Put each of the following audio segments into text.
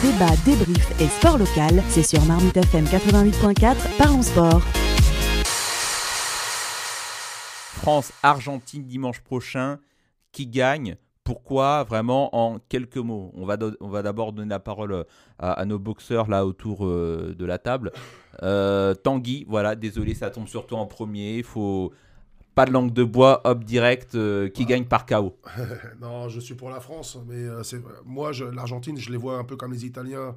Débat, débrief et sport local, c'est sur Marmite FM 88.4, parlons sport. France-Argentine dimanche prochain. Qui gagne? Pourquoi? Vraiment en quelques mots On va, on va d'abord donner la parole euh, à, nos boxeurs là autour euh, de la table. Euh, Tanguy, voilà, désolé, ça tombe surtout en premier. Il faut pas de langue de bois, hop direct, qui gagne par KO. non, je suis pour la France, mais c'est moi, l'Argentine, je les vois un peu comme les Italiens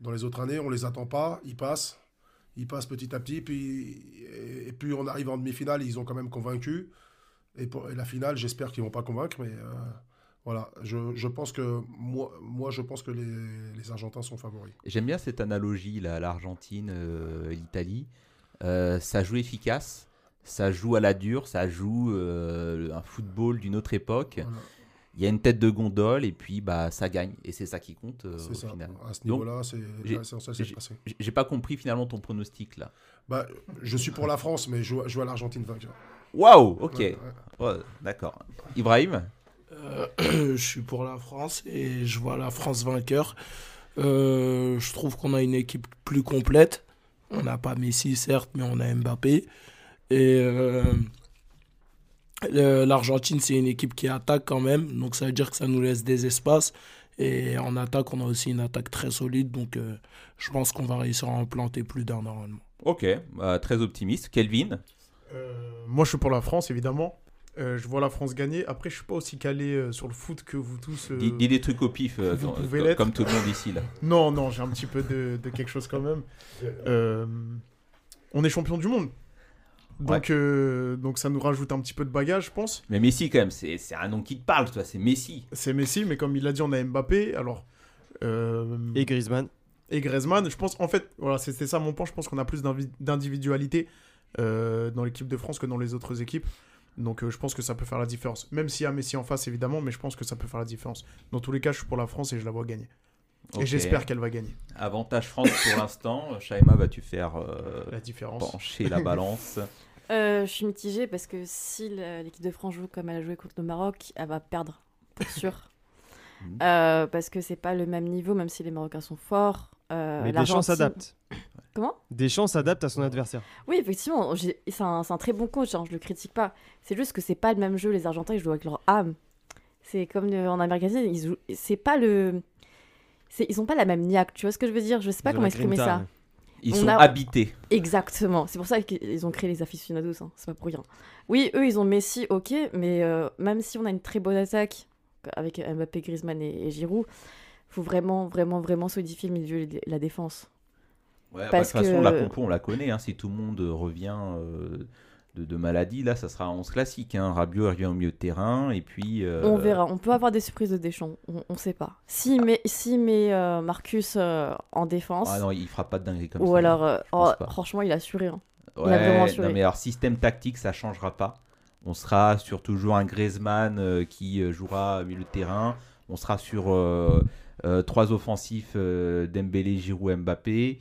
dans les autres années. On les attend pas, ils passent, ils passent petit à petit, puis et, puis on arrive en demi-finale, ils ont quand même convaincu. Et, pour, la finale, j'espère qu'ils vont pas convaincre, mais voilà, je, je, pense que moi, moi, je pense que les, les Argentins sont favoris. J'aime bien cette analogie là, l'Argentine, euh, l'Italie. Euh, ça joue efficace, ça joue à la dure, ça joue euh, un football d'une autre époque. Il y a une tête de gondole et puis bah ça gagne et c'est ça qui compte au ça. final. À ce niveau-là, c'est passé. J'ai pas compris finalement ton pronostic là. Bah, je suis pour la France, mais je, je vois l'Argentine vainqueur. Waouh, ok, d'accord. Ibrahim? Euh, je suis pour la France et je vois la France vainqueur. Euh, je trouve qu'on a une équipe plus complète. On n'a pas Messi, certes, mais on a Mbappé. Et euh, l'Argentine, c'est une équipe qui attaque quand même. Donc ça veut dire que ça nous laisse des espaces. Et en attaque, on a aussi une attaque très solide. Donc je pense qu'on va réussir à en planter plus d'un normalement. Ok, bah, très optimiste. Kelvin? Moi, je suis pour la France, évidemment. Euh, je vois la France gagner. Après, je suis pas aussi calé euh, sur le foot que vous tous. Euh, dis, des trucs au pif, comme, tout le monde ici là. Non, non, j'ai un petit peu de, quelque chose quand même. on est champion du monde. Donc, donc ça nous rajoute un petit peu de bagage, je pense. Mais Messi, quand même, c'est un nom qui te parle, toi, c'est Messi. C'est Messi, mais comme il l'a dit, on a Mbappé. Alors. Et Griezmann. Et Griezmann, je pense, en fait, voilà, c'était ça mon point. Je pense qu'on a plus d'individualité dans l'équipe de France que dans les autres équipes. Donc euh, je pense que ça peut faire la différence. Même s'il y a Messi en face, évidemment, mais je pense que ça peut faire la différence. Dans tous les cas, je suis pour la France et je la vois gagner. Et j'espère qu'elle va gagner. Avantage France pour l'instant. Shaima, vas-tu faire euh, la différence pencher la balance? euh, Je suis mitigée parce que si l'équipe de France joue comme elle a joué contre le Maroc, elle va perdre, pour sûr. Mhm. parce que c'est pas le même niveau, même si les Marocains sont forts. mais Deschamps s'adapte. Comment? Deschamps s'adapte à son adversaire. Oui, effectivement, c'est un, un, très bon coach, hein, je le critique pas. C'est juste que c'est pas le même jeu, les Argentins, ils jouent avec leur âme. C'est comme en Amérique latine, ils jouent... c'est pas le. Ils ont pas la même niaque, tu vois ce que je veux dire? Je sais pas comment exprimer ça. Ils sont habités. Exactement. C'est pour ça qu'ils ont créé les aficionados, hein. c'est pas pour rien. Oui, eux, ils ont Messi, ok, mais euh, même si on a une très bonne attaque avec Mbappé, Griezmann et, et Giroud, faut vraiment, vraiment, vraiment solidifier le milieu et la défense. Ouais, bah, de toute façon, la compo, on la connaît. Hein. si tout le monde revient euh, de, maladie, là, ça sera 11 classique. Hein. Rabiot revient au milieu de terrain. Et puis. Euh, on verra. On peut avoir des surprises de Deschamps. On ne sait pas. Si met, si met euh, Marcus en défense. Ah non, il fera pas de dinguerie comme ça. Ou alors, oh, franchement, il a assuré. Hein. il a vraiment assuré. Non, mais alors, système tactique, ça changera pas. On sera sur toujours un Griezmann qui jouera au milieu de terrain. On sera sur trois offensifs Dembélé, Giroud, Mbappé.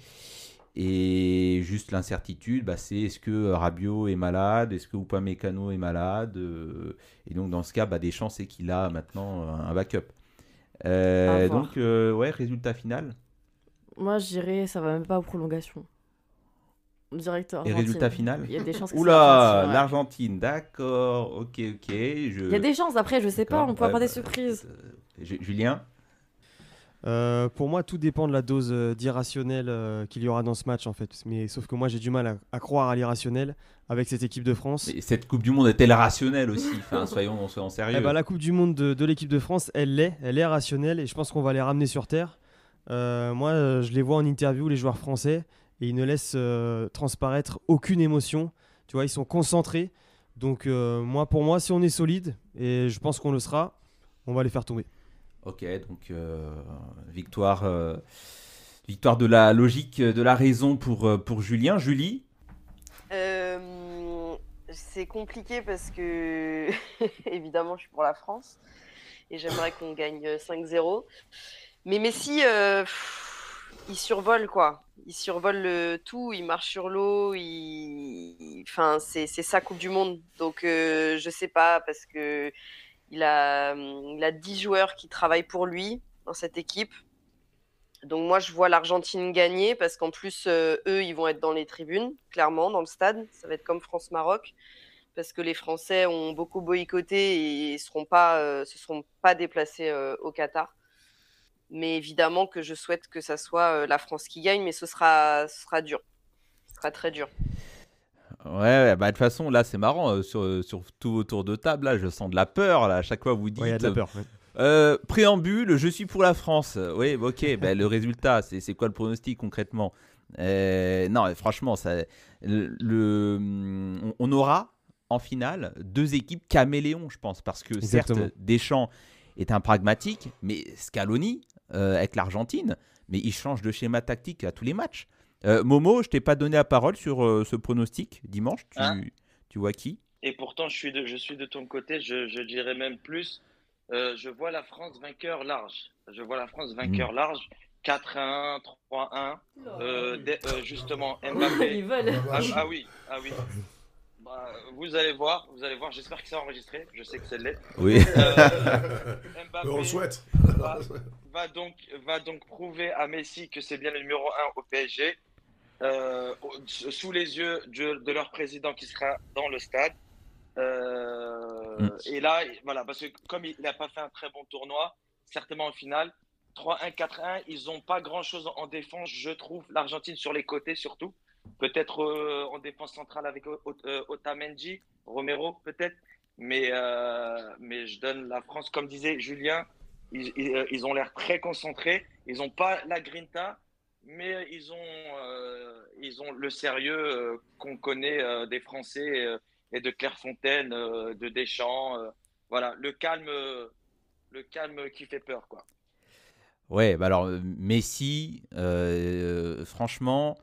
Et juste l'incertitude, bah, c'est est-ce que Rabiot est malade, est-ce que Upamecano est malade euh, Et donc dans ce cas, bah, Deschamps c'est qu'il a maintenant un backup. Euh, donc euh, ouais, résultat final. Moi je dirais ça va même pas aux prolongations. Directeur. Et résultat final Il y a des chances. Oula, l'Argentine, d'accord, ok, ok. Je... Il y a des chances. Après, je sais pas, on peut avoir des bah, surprises. Julien? Euh, pour moi, tout dépend de la dose euh, d'irrationnel euh, qu'il y aura dans ce match, en fait. Mais sauf que moi, j'ai du mal à, croire à l'irrationnel avec cette équipe de France. Et cette Coupe du Monde est-elle rationnelle aussi? Enfin, soyons, soyons sérieux. Eh ben, la Coupe du Monde de, l'équipe de France, elle l'est, elle est rationnelle, et je pense qu'on va les ramener sur terre. moi, je les vois en interview, les joueurs français, et ils ne laissent transparaître aucune émotion. Tu vois, ils sont concentrés. Donc, moi, pour moi, si on est solide, et je pense qu'on le sera, on va les faire tomber. Ok, donc euh, victoire, euh, victoire de la logique, de la raison pour, euh, pour Julien. Julie? C'est compliqué parce que, évidemment, je suis pour la France et j'aimerais qu'on gagne 5-0. Mais Messi, il survole quoi. Il survole le tout, il marche sur l'eau, enfin, c'est sa Coupe du Monde. Donc, je sais pas parce que il a, il a 10 joueurs qui travaillent pour lui dans cette équipe. Donc moi, je vois l'Argentine gagner parce qu'en plus, euh, eux, ils vont être dans les tribunes, clairement, dans le stade. Ça va être comme France-Maroc parce que les Français ont beaucoup boycotté et ne seront pas, euh, se seront pas déplacés euh, au Qatar. Mais évidemment que je souhaite que ça soit la France qui gagne, mais ce sera, ce sera dur. Ce sera très dur. Ouais, bah de toute façon, là, c'est marrant. sur, sur tout autour de table, là, je sens de la peur. Là, à chaque fois, vous dites. Il y a de la peur. Euh, préambule, je suis pour la France. Oui, ok, ben, le résultat, c'est quoi le pronostic concrètement? Euh, Non, franchement, ça, le, on aura en finale deux équipes caméléons, je pense, parce que certes, Deschamps est un pragmatique, mais Scaloni, euh, avec l'Argentine, mais il change de schéma tactique à tous les matchs. Momo, je t'ai pas donné la parole sur ce pronostic dimanche. Tu, hein tu vois qui? Et pourtant, je suis de, je suis de ton côté, je, je dirais même plus. Euh, je vois la France vainqueur large. Je vois la France vainqueur mm. large. 4-1, 3-1. Euh, euh, justement, Mbappé. Ah, ah, oui, ah oui. Bah, vous allez voir, vous allez voir. J'espère que c'est enregistré. Je sais que c'est l'est. Oui. Mbappé On le souhaite. Va, donc, va donc prouver à Messi que c'est bien le numéro 1 au PSG. Sous les yeux de leur président qui sera dans le stade. Euh, mm. Et là, voilà, parce que comme il n'a pas fait un très bon tournoi, certainement en finale, 3-1, 4-1, ils n'ont pas grand-chose en défense, je trouve, l'Argentine sur les côtés surtout. Peut-être euh, en défense centrale avec euh, Otamendi, Romero peut-être. Mais, mais je donne la France, comme disait Julien, ils, ils, ont l'air très concentrés. Ils n'ont pas la grinta, mais ils ont, ils ont le sérieux qu'on connaît des Français et de Clairefontaine, euh, de Deschamps. Euh, voilà, le calme, le calme qui fait peur, quoi. Ouais, bah alors Messi, euh, franchement,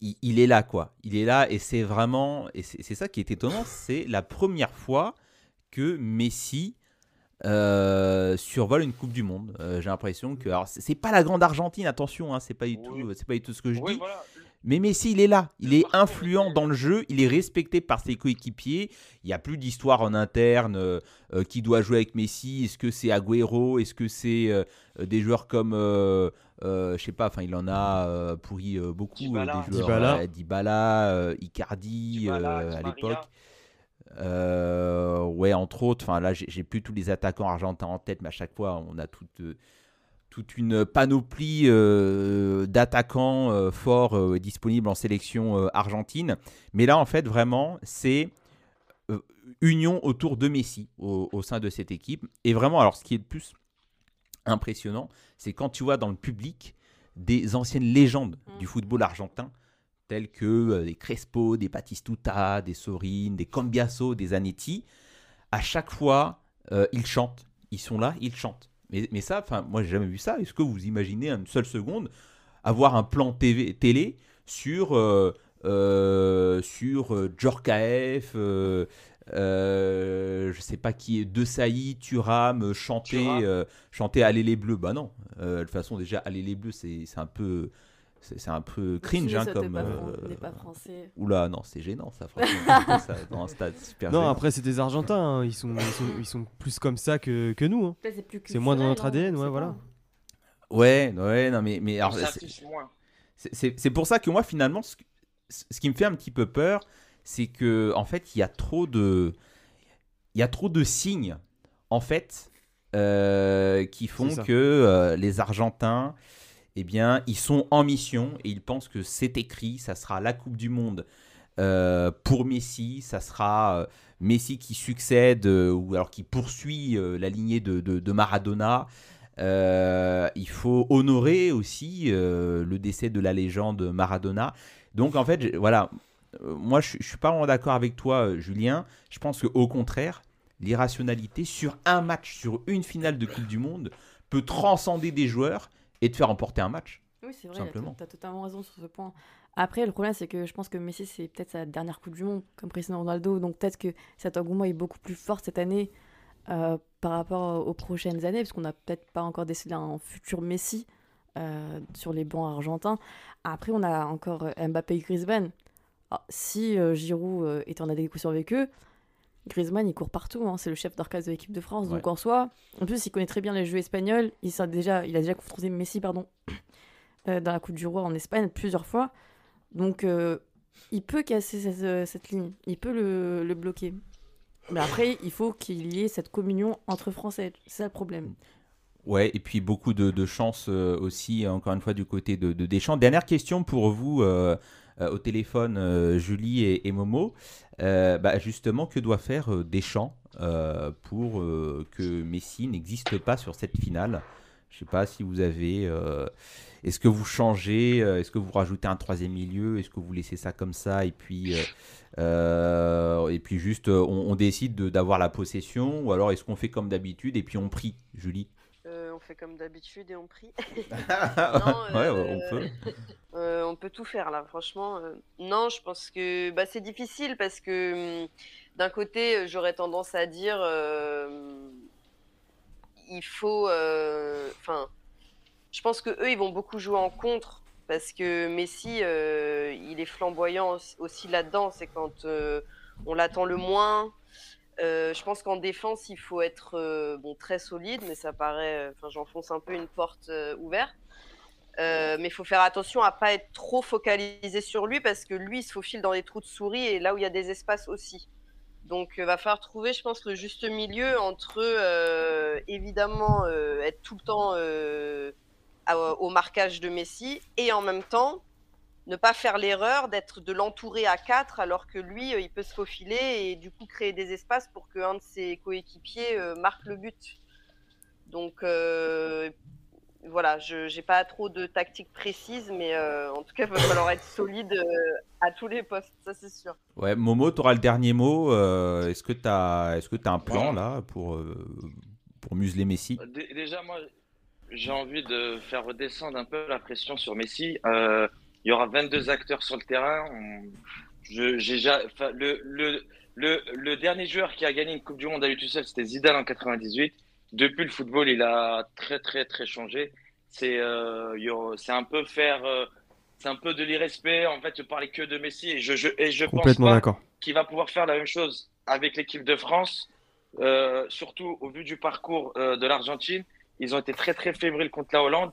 il, est là, quoi. Il est là et c'est vraiment, et c'est ça qui est étonnant, c'est la première fois que Messi survole une Coupe du Monde. J'ai l'impression que, alors c'est pas la grande Argentine, attention, hein, c'est pas du tout, c'est pas du tout ce que je dis. Mais Messi, il est là. Il est influent dans le jeu. Il est respecté par ses coéquipiers. Il n'y a plus d'histoire en interne. Euh, euh, qui doit jouer avec Messi Est-ce que c'est Agüero? Est-ce que c'est euh, des joueurs comme. je sais pas, enfin, il en a pourri beaucoup. Dybala. Des joueurs, Dybala, Icardi à l'époque. ouais, entre autres. Enfin, là, j'ai plus tous les attaquants argentins en tête, mais à chaque fois, on a toutes toute une panoplie euh, d'attaquants euh, forts euh, disponibles en sélection argentine. Mais là, en fait, vraiment, c'est union autour de Messi au, sein de cette équipe. Et vraiment, alors ce qui est le plus impressionnant, c'est quand tu vois dans le public des anciennes légendes du mmh. football argentin, telles que des Crespo, des Batistuta, des Sorin, des Cambiaso, des Anetti. À chaque fois, ils chantent. Ils sont là, ils chantent. Mais, ça, enfin, moi, j'ai jamais vu ça. Est-ce que vous imaginez une seule seconde avoir un plan TV, télé sur euh, euh, sur euh, Djorkaeff, euh, je sais pas qui est De Sailly, Turam, chanter, chanter Allez les Bleus. Bah non. de toute façon, déjà, Allez les Bleus, c'est un peu c'est un peu cringe hein, comme. Pas, euh... pas français. Oula, non, c'est gênant ça, franchement. ça, dans un stade super Non, après, c'est des Argentins, hein. ils, sont, ils, sont, plus comme ça que, que nous. Hein. C'est moins dans notre ADN, ouais, voilà. Ouais, ouais, non, mais. mais c'est pour ça que moi, finalement, ce, ce, qui me fait un petit peu peur, c'est que, en fait, il y a trop de. Il y a trop de signes, en fait, euh, qui font que euh, les Argentins eh bien, ils sont en mission et ils pensent que c'est écrit, ça sera la Coupe du Monde euh, pour Messi, ça sera euh, Messi qui succède euh, ou alors qui poursuit la lignée de, Maradona. il faut honorer aussi le décès de la légende Maradona. Donc en fait, voilà, moi je, ne suis pas vraiment d'accord avec toi, Julien. Je pense qu'au contraire, l'irrationalité sur un match, sur une finale de Coupe du Monde, peut transcender des joueurs et de faire remporter un match. Oui, c'est vrai, tu as, totalement raison sur ce point. Après, le problème, c'est que je pense que Messi, c'est peut-être sa dernière Coupe du Monde, comme Cristiano Ronaldo. Donc peut-être que cet engouement est beaucoup plus fort cette année euh, par rapport aux prochaines années, parce qu'on n'a peut-être pas encore décidé un futur Messi euh, sur les bancs argentins. Après, on a encore euh, Mbappé et Griezmann. Ah, si Giroud est en adéquation avec eux, Griezmann, il court partout, hein. c'est le chef d'orchestre de l'équipe de France. Donc en soi, en plus, il connaît très bien les jeux espagnols. Il, a déjà, il a déjà confronté Messi, pardon. euh, dans la Coupe du Roi en Espagne plusieurs fois. Donc, euh, il peut casser cette, euh, cette ligne. Il peut le, le bloquer. Mais après, il faut qu'il y ait cette communion entre Français. C'est ça le problème. Ouais, et puis beaucoup de, de chance euh, aussi, encore une fois, du côté de, de Deschamps. Dernière question pour vous euh, au téléphone, euh, Julie et, Momo. Euh, bah, justement, que doit faire euh, Deschamps euh, pour euh, que Messi n'existe pas sur cette finale? Je sais pas si vous avez. euh, Est-ce que vous changez euh, Est-ce que vous rajoutez un troisième milieu Est-ce que vous laissez ça comme ça et puis euh, euh, et puis juste euh, on, on décide de- d'avoir la possession ou alors est-ce qu'on fait comme d'habitude et puis on prie, Julie? Euh, fait comme d'habitude et on prie. ouais, euh, on peut. Euh, on peut tout faire là, franchement. euh, non, je pense que bah, c'est difficile parce que hum, d'un côté, j'aurais tendance à dire il faut. Enfin, je pense que eux, ils vont beaucoup jouer en contre parce que Messi, euh, il est flamboyant aussi- aussi là-dedans. C'est quand euh, on l'attend le moins. Euh, je pense qu'en défense, il faut être euh, bon, très solide, mais ça paraît. Enfin, j'enfonce un peu une porte euh, ouverte. Euh, mais il faut faire attention à pas être trop focalisé sur lui parce que lui il se faufile dans les trous de souris et là où il y a des espaces aussi. Donc il va falloir trouver, je pense, le juste milieu entre euh, évidemment euh, être tout le temps euh, au marquage de Messi et en même temps ne pas faire l'erreur d'être de l'entourer à 4 alors que lui euh, il peut se faufiler et du coup créer des espaces pour qu'un de ses coéquipiers euh, marque le but. Donc euh, voilà, je n'ai pas trop de tactique précise, mais euh, en tout cas, il va falloir être solide euh, à tous les postes, ça c'est sûr. Ouais, Momo, tu auras le dernier mot. euh, est-ce que tu as, est-ce que as un plan Ouais. là pour, euh, pour museler Messi? Dé- Déjà, moi, j'ai envie de faire redescendre un peu la pression sur Messi. Il y aura 22 acteurs sur le terrain. On- je- enfin, le, le, le, le dernier joueur qui a gagné une Coupe du Monde à lui tout seul, c'était Zidane en 98. Depuis, le football, il a très, très, très changé. C'est euh, un peu faire. euh, c'est un peu de l'irrespect. En fait, je parlais que de Messi et je, je, et je pense pas d'accord. qui va pouvoir faire la même chose avec l'équipe de France, euh, surtout au vu du parcours euh, de l'Argentine. Ils ont été très très fébriles contre la Hollande.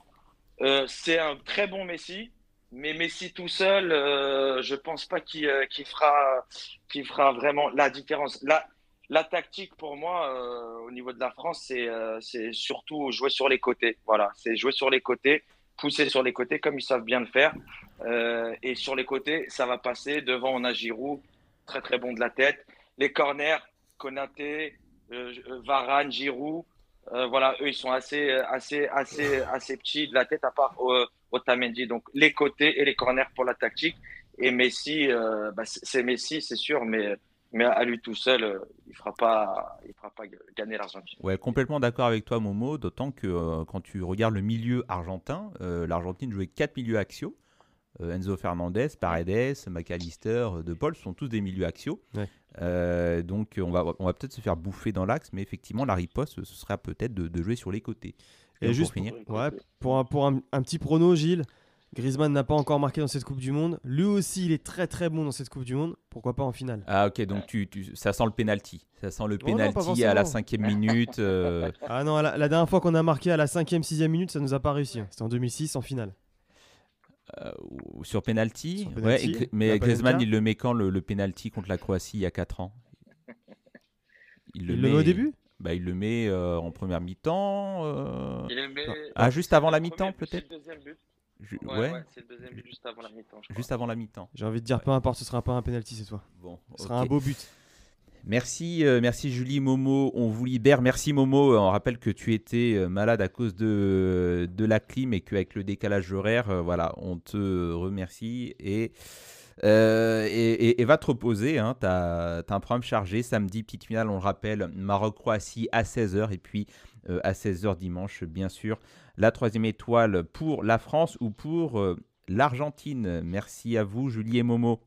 C'est un très bon Messi, mais Messi tout seul, euh, je pense pas qu'il euh, qu'il fera, qu'il fera vraiment la différence. La, la tactique pour moi euh, au niveau de la France, c'est euh, surtout jouer sur les côtés. Voilà, c'est jouer sur les côtés, pousser sur les côtés comme ils savent bien le faire. Euh, et sur les côtés, ça va passer. Devant, on a Giroud, très très bon de la tête. Les corners, Konaté, Varane, Giroud, voilà, eux ils sont assez assez assez assez petits de la tête à part Otamendi. Donc les côtés et les corners pour la tactique. Et Messi, euh, bah, c'est Messi, c'est sûr, mais mais à lui tout seul, euh, il fera pas il fera pas gagner l'Argentine. Ouais, complètement d'accord avec toi, Momo, d'autant que euh, quand tu regardes le milieu argentin, euh, l'Argentine jouait quatre milieux axiaux. Euh, Enzo Fernandez, Paredes, McAllister, De Paul sont tous des milieux axiaux. Ouais. Euh, donc on va, on va peut-être se faire bouffer dans l'axe, mais effectivement, la riposte, ce sera peut-être de, de jouer sur les côtés. Et juste pour finir, Ouais, pour un, pour un, un petit prono, Gilles, Griezmann n'a pas encore marqué dans cette Coupe du Monde. Lui aussi, il est très très bon dans cette Coupe du Monde. Pourquoi pas en finale Ah ok, donc tu, tu- ça sent le penalty. Ça sent le Oh non, penalty à la cinquième minute. euh, Ah non, la, la dernière fois qu'on a marqué à la 5ème, 6ème minute, ça nous a pas réussi. hein. C'était en 2006 en finale. euh, sur penalty. Sur mais Griezmann, il le met quand le, le penalty contre la Croatie il y a 4 ans? Il le met au début? Bah, Il le met euh, en première mi-temps. euh, Ah, juste avant la mi-temps, peut-être C'est le deuxième but. ju- Ouais, Ouais, ouais, c'est le deuxième but juste avant la mi-temps. je juste avant la mi-temps. J'ai envie de dire, peu importe, ce sera pas un penalty cette fois. Bon, Ce sera un beau but. Merci, euh, merci Julie Momo. On vous libère. Merci Momo. On rappelle que tu étais malade à cause de, de la clim et qu'avec le décalage horaire, euh, voilà, on te remercie et, euh, et, va te reposer. Hein. Tu as, un programme chargé. Samedi, petite finale, on le rappelle, Maroc-Croatie à 16h et puis euh, à 16h dimanche, bien sûr, la troisième étoile pour la France ou pour euh, l'Argentine. Merci à vous, Julie et Momo.